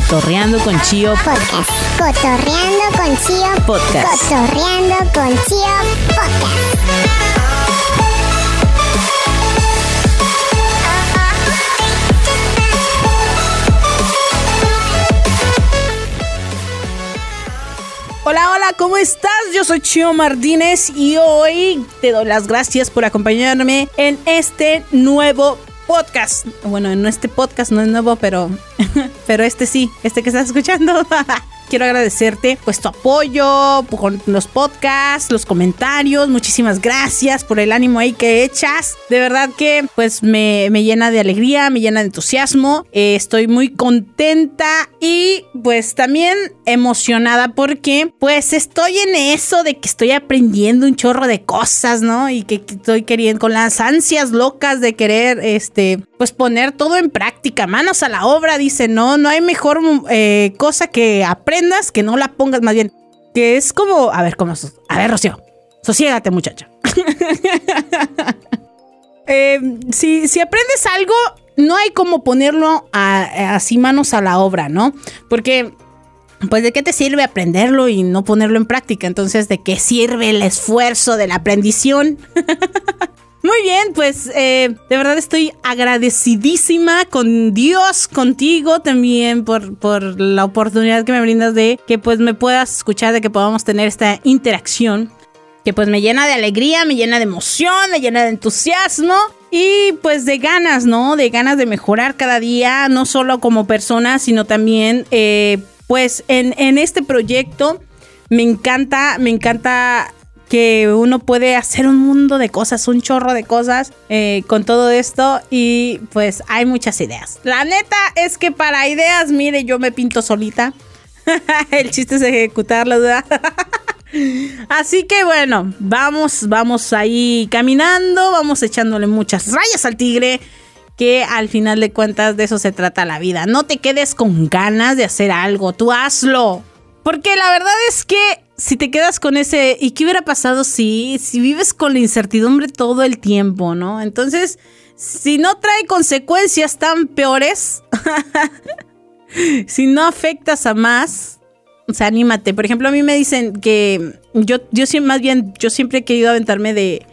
Cotorreando con Chío Podcast. Cotorreando con Chío Podcast. Cotorreando con Chío Podcast. Hola, hola, ¿cómo estás? Yo soy Chio Martínez y hoy te doy las gracias por acompañarme en este nuevo podcast. Bueno, en este podcast no es nuevo, pero, pero este sí, este que estás escuchando. Quiero agradecerte pues tu apoyo con los podcasts, los comentarios. Muchísimas gracias por el ánimo ahí que echas. De verdad que pues me, me llena de alegría, me llena de entusiasmo. Eh, estoy muy contenta y pues también emocionada porque pues estoy en eso de que estoy aprendiendo un chorro de cosas, ¿no? Y que, que estoy queriendo con las ansias locas de querer este pues poner todo en práctica, manos a la obra, dice, no, no hay mejor eh, cosa que aprendas que no la pongas más bien. Que es como, a ver, ¿cómo? A ver, Rocío, sosiégate muchacha. eh, si, si aprendes algo, no hay como ponerlo a, así manos a la obra, ¿no? Porque pues de qué te sirve aprenderlo y no ponerlo en práctica. Entonces, ¿de qué sirve el esfuerzo de la aprendición? Muy bien, pues eh, de verdad estoy agradecidísima con Dios, contigo también por, por la oportunidad que me brindas de que pues me puedas escuchar, de que podamos tener esta interacción que pues me llena de alegría, me llena de emoción, me llena de entusiasmo y pues de ganas, ¿no? De ganas de mejorar cada día, no solo como persona, sino también eh, pues en, en este proyecto me encanta, me encanta que uno puede hacer un mundo de cosas, un chorro de cosas eh, con todo esto y pues hay muchas ideas. La neta es que para ideas, mire, yo me pinto solita. El chiste es ejecutarlo, ¿verdad? Así que bueno, vamos, vamos ahí caminando, vamos echándole muchas rayas al tigre que al final de cuentas de eso se trata la vida. No te quedes con ganas de hacer algo, tú hazlo. Porque la verdad es que si te quedas con ese, ¿y qué hubiera pasado si, si vives con la incertidumbre todo el tiempo, ¿no? Entonces, si no trae consecuencias tan peores, si no afectas a más, o sea, anímate. Por ejemplo, a mí me dicen que yo, yo más bien, yo siempre he querido aventarme de,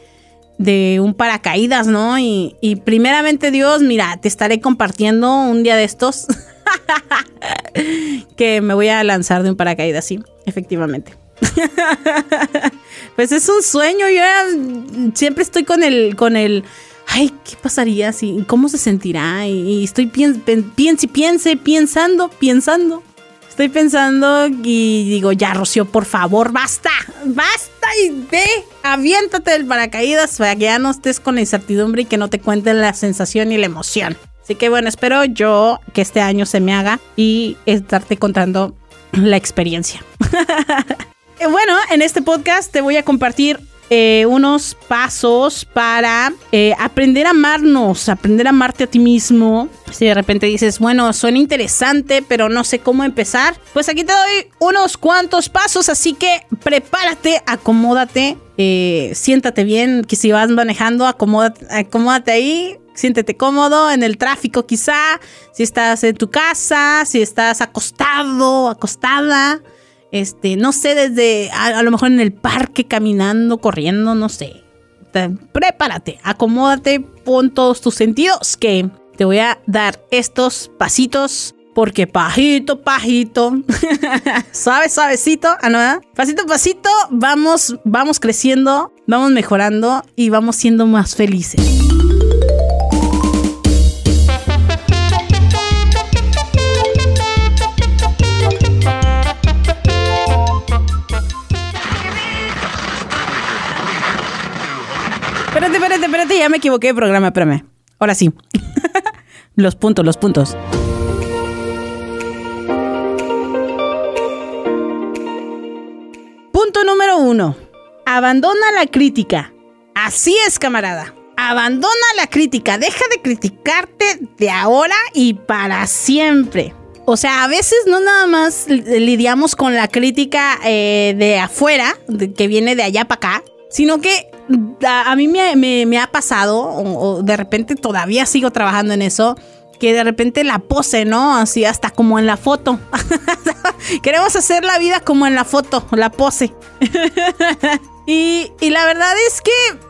de un paracaídas, ¿no? Y, y primeramente Dios, mira, te estaré compartiendo un día de estos que me voy a lanzar de un paracaídas, sí, efectivamente. pues es un sueño, yo siempre estoy con el, con el, ay, ¿qué pasaría si, cómo se sentirá? Y, estoy piense, piense, piense, pensando, pensando. Estoy pensando y digo, ya, Rocío, por favor, basta, basta y ve, aviéntate del paracaídas para que ya no estés con la incertidumbre y que no te cuenten la sensación y la emoción. Así que bueno, espero yo que este año se me haga y estarte contando la experiencia. bueno, en este podcast te voy a compartir eh, unos pasos para eh, aprender a amarnos, aprender a amarte a ti mismo. Si de repente dices, bueno, suena interesante, pero no sé cómo empezar, pues aquí te doy unos cuantos pasos, así que prepárate, acomódate, eh, siéntate bien, que si vas manejando, acomódate ahí, siéntete cómodo en el tráfico quizá, si estás en tu casa, si estás acostado, acostada, este, no sé, desde a, lo mejor en el parque caminando, corriendo, no sé. Te, prepárate, acomódate, pon todos tus sentidos que te voy a dar estos pasitos porque pajito, pajito, suave, suavecito, ah, no, pasito, pasito, vamos, vamos creciendo, vamos mejorando y vamos siendo más felices. Espérate, ya me equivoqué de programa, espérame. Ahora sí. los puntos, los puntos. Punto número uno. Abandona la crítica. Así es, camarada. Abandona la crítica. Deja de criticarte de ahora y para siempre. O sea, a veces no nada más lidiamos con la crítica eh, de afuera, de, que viene de allá para acá, sino que a, mí me, ha pasado, o, o de repente todavía sigo trabajando en eso, que de repente la pose, ¿no? Así hasta como en la foto. Queremos hacer la vida como en la foto, la pose. y, y la verdad es que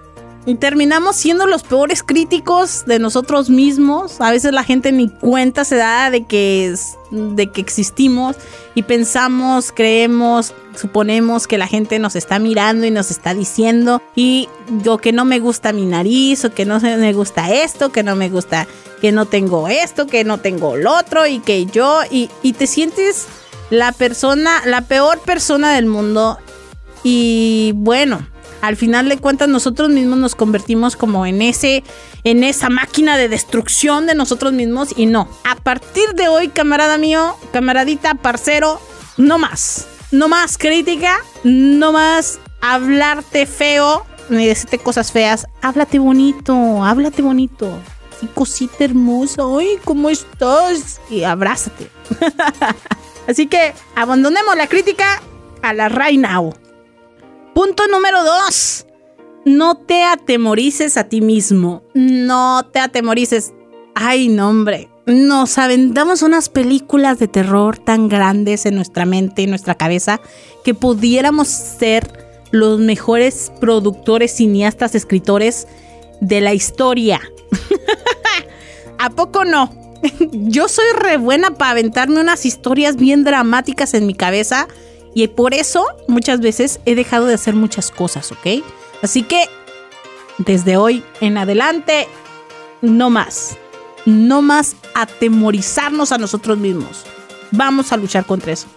terminamos siendo los peores críticos de nosotros mismos. A veces la gente ni cuenta se da de que, de que existimos y pensamos, creemos, suponemos que la gente nos está mirando y nos está diciendo y o que no me gusta mi nariz o que no me gusta esto, que no me gusta que no tengo esto, que no tengo lo otro y que yo y, y te sientes la persona, la peor persona del mundo y bueno, al final de cuentas nosotros mismos nos convertimos como en ese en esa máquina de destrucción de nosotros mismos y no. A partir de hoy, camarada mío, camaradita, parcero, no más no más crítica, no más hablarte feo, ni decirte cosas feas. Háblate bonito, háblate bonito. Sí, cosita hermosa. Ay, ¿cómo estás? Y abrázate. Así que abandonemos la crítica a la right now. Punto número dos. No te atemorices a ti mismo. No te atemorices. Ay, no, hombre nos aventamos unas películas de terror tan grandes en nuestra mente, en nuestra cabeza, que pudiéramos ser los mejores productores, cineastas, escritores de la historia. ¿A poco no? Yo soy re buena para aventarme unas historias bien dramáticas en mi cabeza y por eso muchas veces he dejado de hacer muchas cosas, ¿ok? Así que desde hoy en adelante, no más no más atemorizarnos a nosotros mismos. Vamos a luchar contra eso.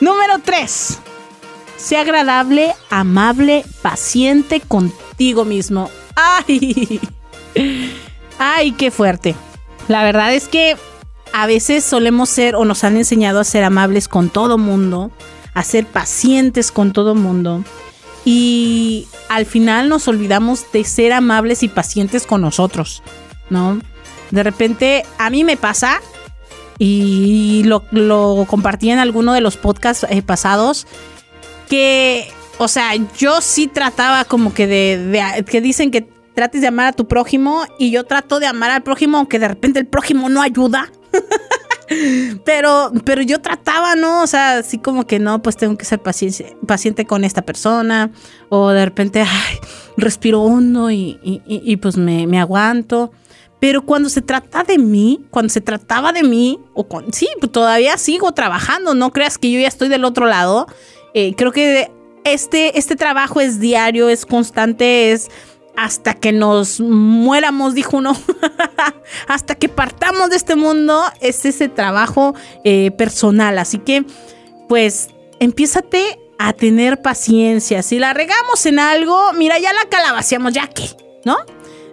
Número 3. Sea agradable, amable, paciente contigo mismo. ¡Ay! ¡Ay, qué fuerte! La verdad es que a veces solemos ser o nos han enseñado a ser amables con todo mundo, a ser pacientes con todo mundo. Y al final nos olvidamos de ser amables y pacientes con nosotros, ¿no? De repente, a mí me pasa, y lo, compartí en alguno de los podcasts eh, pasados, que, o sea, yo sí trataba como que de, que dicen que trates de amar a tu prójimo y yo trato de amar al prójimo aunque de repente el prójimo no ayuda. pero, pero yo trataba, ¿no? O sea, así como que no, pues tengo que ser paciente, paciente con esta persona. O de repente, ay, respiro hondo y, y, pues me, me aguanto. Pero cuando se trata de mí, cuando se trataba de mí, o con, sí, pues todavía sigo trabajando, no creas que yo ya estoy del otro lado. Eh, creo que este, este trabajo es diario, es constante, es hasta que nos muéramos, dijo uno, hasta que partamos de este mundo, es ese trabajo eh, personal. Así que, pues, empiézate a tener paciencia. Si la regamos en algo, mira, ya la calabaciamos, ya que, ¿no?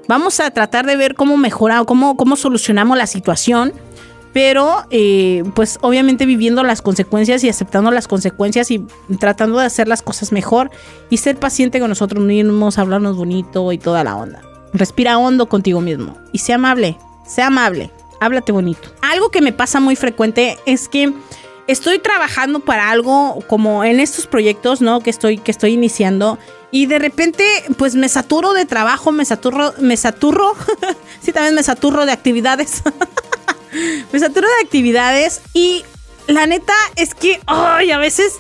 Vamos a tratar de ver cómo mejorar, cómo, cómo solucionamos la situación, pero eh, pues obviamente viviendo las consecuencias y aceptando las consecuencias y tratando de hacer las cosas mejor y ser paciente con nosotros mismos, hablarnos bonito y toda la onda. Respira hondo contigo mismo y sea amable, sea amable, háblate bonito. Algo que me pasa muy frecuente es que estoy trabajando para algo como en estos proyectos, ¿no? Que estoy, que estoy iniciando y de repente, pues me saturo de trabajo, me saturo, me saturro, sí, también me saturo de actividades. me saturo de actividades y la neta es que, ay, a veces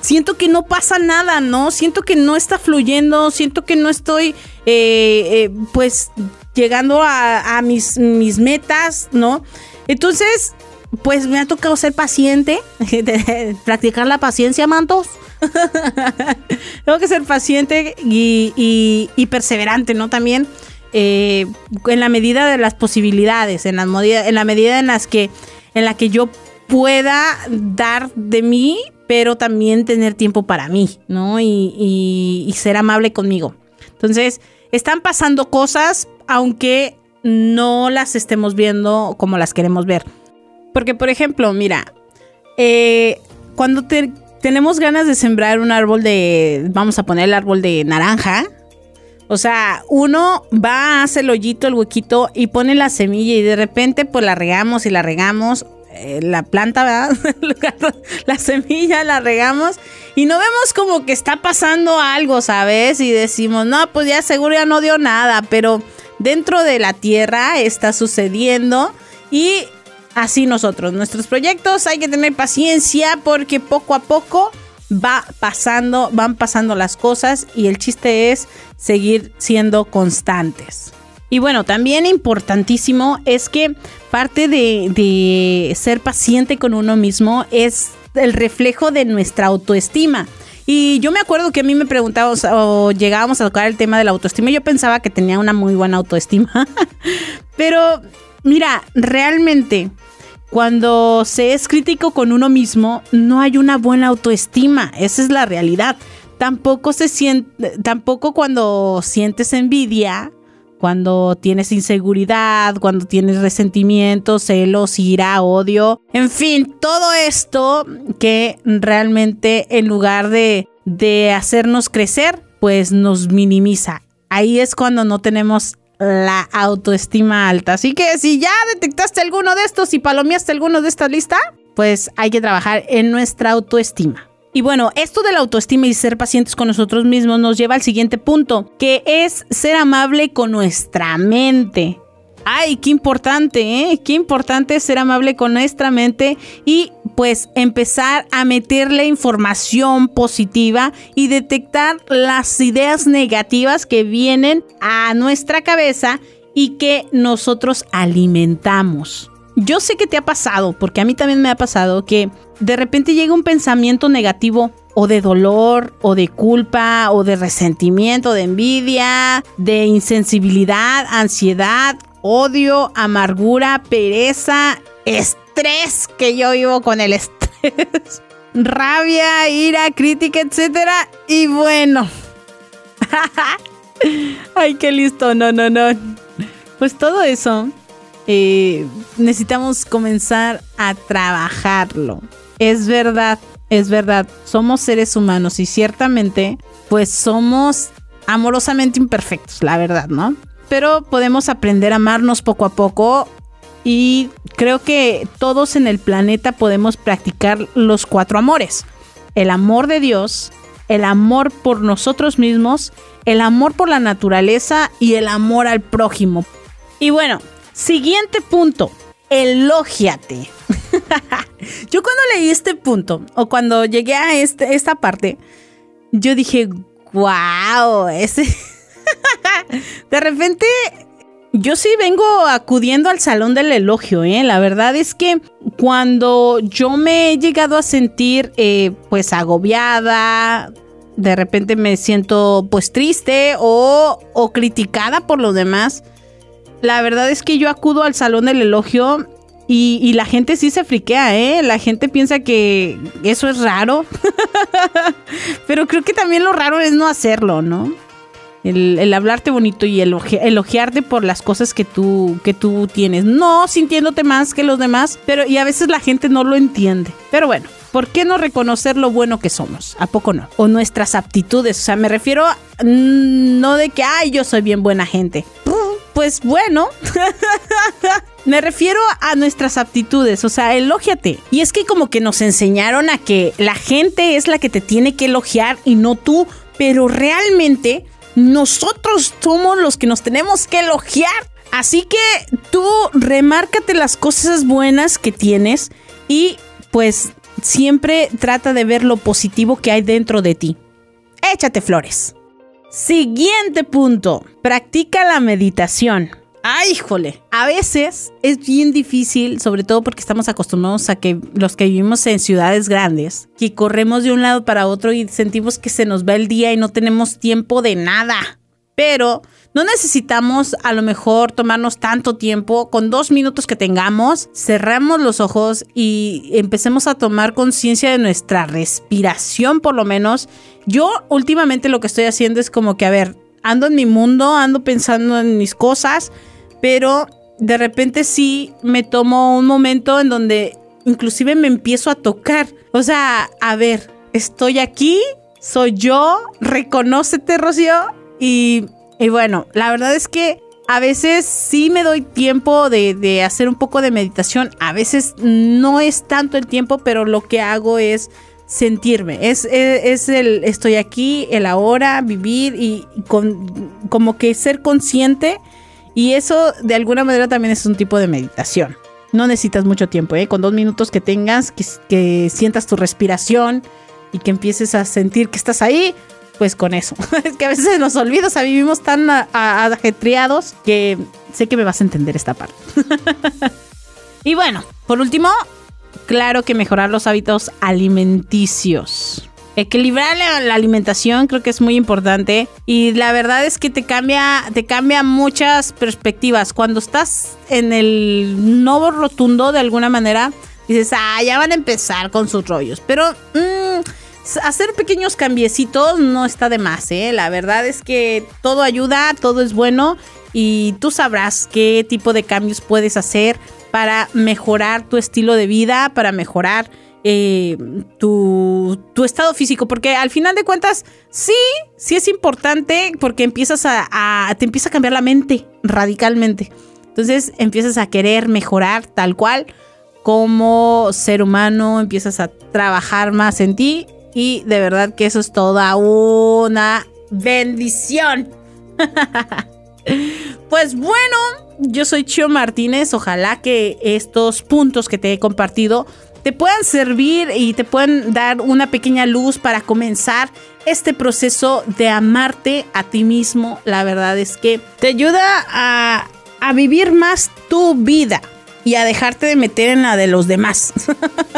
siento que no pasa nada, ¿no? Siento que no está fluyendo, siento que no estoy, eh, eh, pues, llegando a, mis, mis metas, ¿no? Entonces, pues me ha tocado ser paciente, practicar la paciencia, mantos. Tengo que ser paciente y, perseverante, ¿no? También eh, en la medida de las posibilidades, en la, en la medida en las que en la que yo pueda dar de mí, pero también tener tiempo para mí, ¿no? Y, y ser amable conmigo. Entonces, están pasando cosas, aunque no las estemos viendo como las queremos ver. Porque, por ejemplo, mira, eh, cuando te, tenemos ganas de sembrar un árbol de, vamos a poner el árbol de naranja. O sea, uno va, hace el hoyito, el huequito y pone la semilla y de repente pues la regamos y la regamos. Eh, la planta, ¿verdad? la semilla la regamos y no vemos como que está pasando algo, ¿sabes? Y decimos, no, pues ya seguro ya no dio nada, pero dentro de la tierra está sucediendo y así nosotros. Nuestros proyectos hay que tener paciencia porque poco a poco va pasando, van pasando las cosas y el chiste es seguir siendo constantes. Y bueno, también importantísimo es que parte de, de ser paciente con uno mismo es el reflejo de nuestra autoestima. Y yo me acuerdo que a mí me preguntaba o, llegábamos a tocar el tema de la autoestima. Yo pensaba que tenía una muy buena autoestima. Pero mira, realmente cuando se es crítico con uno mismo, no hay una buena autoestima. Esa es la realidad. Tampoco se siente, tampoco cuando sientes envidia, cuando tienes inseguridad, cuando tienes resentimiento, celos, ira, odio, en fin, todo esto que realmente en lugar de, de hacernos crecer, pues nos minimiza. Ahí es cuando no tenemos la autoestima alta. Así que si ya detectaste alguno de estos y palomeaste alguno de esta lista, pues hay que trabajar en nuestra autoestima. Y bueno, esto de la autoestima y ser pacientes con nosotros mismos nos lleva al siguiente punto, que es ser amable con nuestra mente. Ay, qué importante, ¿eh? Qué importante ser amable con nuestra mente y pues empezar a meterle información positiva y detectar las ideas negativas que vienen a nuestra cabeza y que nosotros alimentamos. Yo sé que te ha pasado, porque a mí también me ha pasado, que de repente llega un pensamiento negativo o de dolor o de culpa o de resentimiento, de envidia, de insensibilidad, ansiedad, odio, amargura, pereza, estrés, que yo vivo con el estrés, rabia, ira, crítica, etcétera. Y bueno. Ay, qué listo. No, no, no. Pues todo eso eh, necesitamos comenzar a trabajarlo. Es verdad, es verdad, somos seres humanos y ciertamente pues somos amorosamente imperfectos, la verdad, ¿no? Pero podemos aprender a amarnos poco a poco y creo que todos en el planeta podemos practicar los cuatro amores. El amor de Dios, el amor por nosotros mismos, el amor por la naturaleza y el amor al prójimo. Y bueno, Siguiente punto, elógiate. yo cuando leí este punto, o cuando llegué a este, esta parte, yo dije, wow, ese... de repente, yo sí vengo acudiendo al salón del elogio, ¿eh? La verdad es que cuando yo me he llegado a sentir, eh, pues, agobiada, de repente me siento, pues, triste o, o criticada por los demás, la verdad es que yo acudo al salón del elogio y, la gente sí se friquea, ¿eh? La gente piensa que eso es raro. Pero creo que también lo raro es no hacerlo, ¿no? El, hablarte bonito y elogiarte por las cosas que tú, que tú tienes. No sintiéndote más que los demás, pero y a veces la gente no lo entiende. Pero bueno, ¿por qué no reconocer lo bueno que somos? ¿A poco no? O nuestras aptitudes. O sea, me refiero mm, no de que, ay, yo soy bien buena gente pues bueno, me refiero a nuestras aptitudes, o sea, elógiate. Y es que como que nos enseñaron a que la gente es la que te tiene que elogiar y no tú, pero realmente nosotros somos los que nos tenemos que elogiar. Así que tú remárcate las cosas buenas que tienes y pues siempre trata de ver lo positivo que hay dentro de ti. Échate flores. Siguiente punto, practica la meditación. ¡Ay, híjole! A veces es bien difícil, sobre todo porque estamos acostumbrados a que los que vivimos en ciudades grandes, que corremos de un lado para otro y sentimos que se nos va el día y no tenemos tiempo de nada. Pero no necesitamos a lo mejor tomarnos tanto tiempo. Con dos minutos que tengamos, cerramos los ojos y empecemos a tomar conciencia de nuestra respiración por lo menos. Yo últimamente lo que estoy haciendo es como que, a ver, ando en mi mundo, ando pensando en mis cosas, pero de repente sí me tomo un momento en donde inclusive me empiezo a tocar. O sea, a ver, estoy aquí, soy yo, reconócete, Rocío, y y bueno, la verdad es que a veces sí me doy tiempo de, hacer un poco de meditación. A veces no es tanto el tiempo, pero lo que hago es sentirme. Es, es, el estoy aquí, el ahora, vivir y, con, como que ser consciente. Y eso de alguna manera también es un tipo de meditación. No necesitas mucho tiempo, ¿eh? Con dos minutos que tengas, que, sientas tu respiración y que empieces a sentir que estás ahí, pues con eso. es que a veces nos olvida, o sea, vivimos tan ajetreados que sé que me vas a entender esta parte. y bueno, por último, claro que mejorar los hábitos alimenticios. Equilibrar la, alimentación creo que es muy importante y la verdad es que te cambia, te cambia muchas perspectivas. Cuando estás en el novo rotundo de alguna manera, dices, ah, ya van a empezar con sus rollos. Pero mm, hacer pequeños cambiecitos no está de más, ¿eh? La verdad es que todo ayuda, todo es bueno y tú sabrás qué tipo de cambios puedes hacer para mejorar tu estilo de vida, para mejorar eh, tu, estado físico, porque al final de cuentas, sí, sí es importante porque empiezas a, te empieza a cambiar la mente radicalmente. Entonces empiezas a querer mejorar tal cual como ser humano, empiezas a trabajar más en ti y de verdad que eso es toda una bendición. pues bueno, yo soy Chio Martínez, ojalá que estos puntos que te he compartido te puedan servir y te puedan dar una pequeña luz para comenzar este proceso de amarte a ti mismo. La verdad es que te ayuda a, a vivir más tu vida y a dejarte de meter en la de los demás.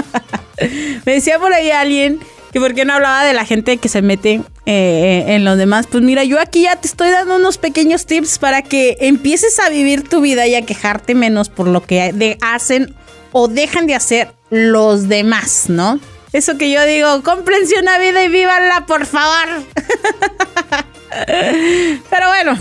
Me decía por ahí alguien que por qué no hablaba de la gente que se mete eh, en los demás. Pues mira, yo aquí ya te estoy dando unos pequeños tips para que empieces a vivir tu vida y a quejarte menos por lo que hacen o dejan de hacer los demás, ¿no? Eso que yo digo, cómprense una vida y vívanla, por favor. Pero bueno,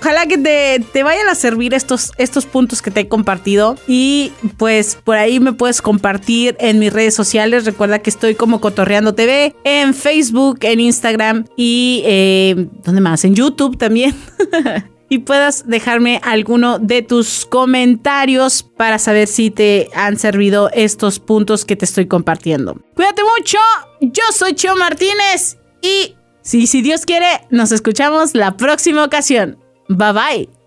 ojalá que te, te, vayan a servir estos, estos puntos que te he compartido. Y pues por ahí me puedes compartir en mis redes sociales. Recuerda que estoy como Cotorreando TV en Facebook, en Instagram y eh, ¿dónde más? En YouTube también. y puedas dejarme alguno de tus comentarios para saber si te han servido estos puntos que te estoy compartiendo. Cuídate mucho, yo soy Chio Martínez y si, si Dios quiere, nos escuchamos la próxima ocasión. Bye bye.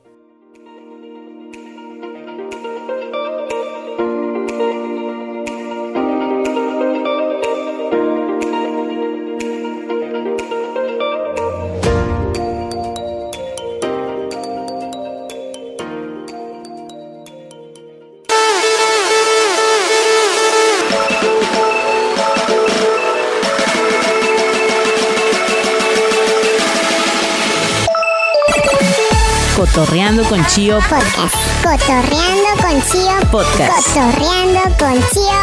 Chio Podcast. Cotorreando con Chio Podcast. Cotorreando con Chio.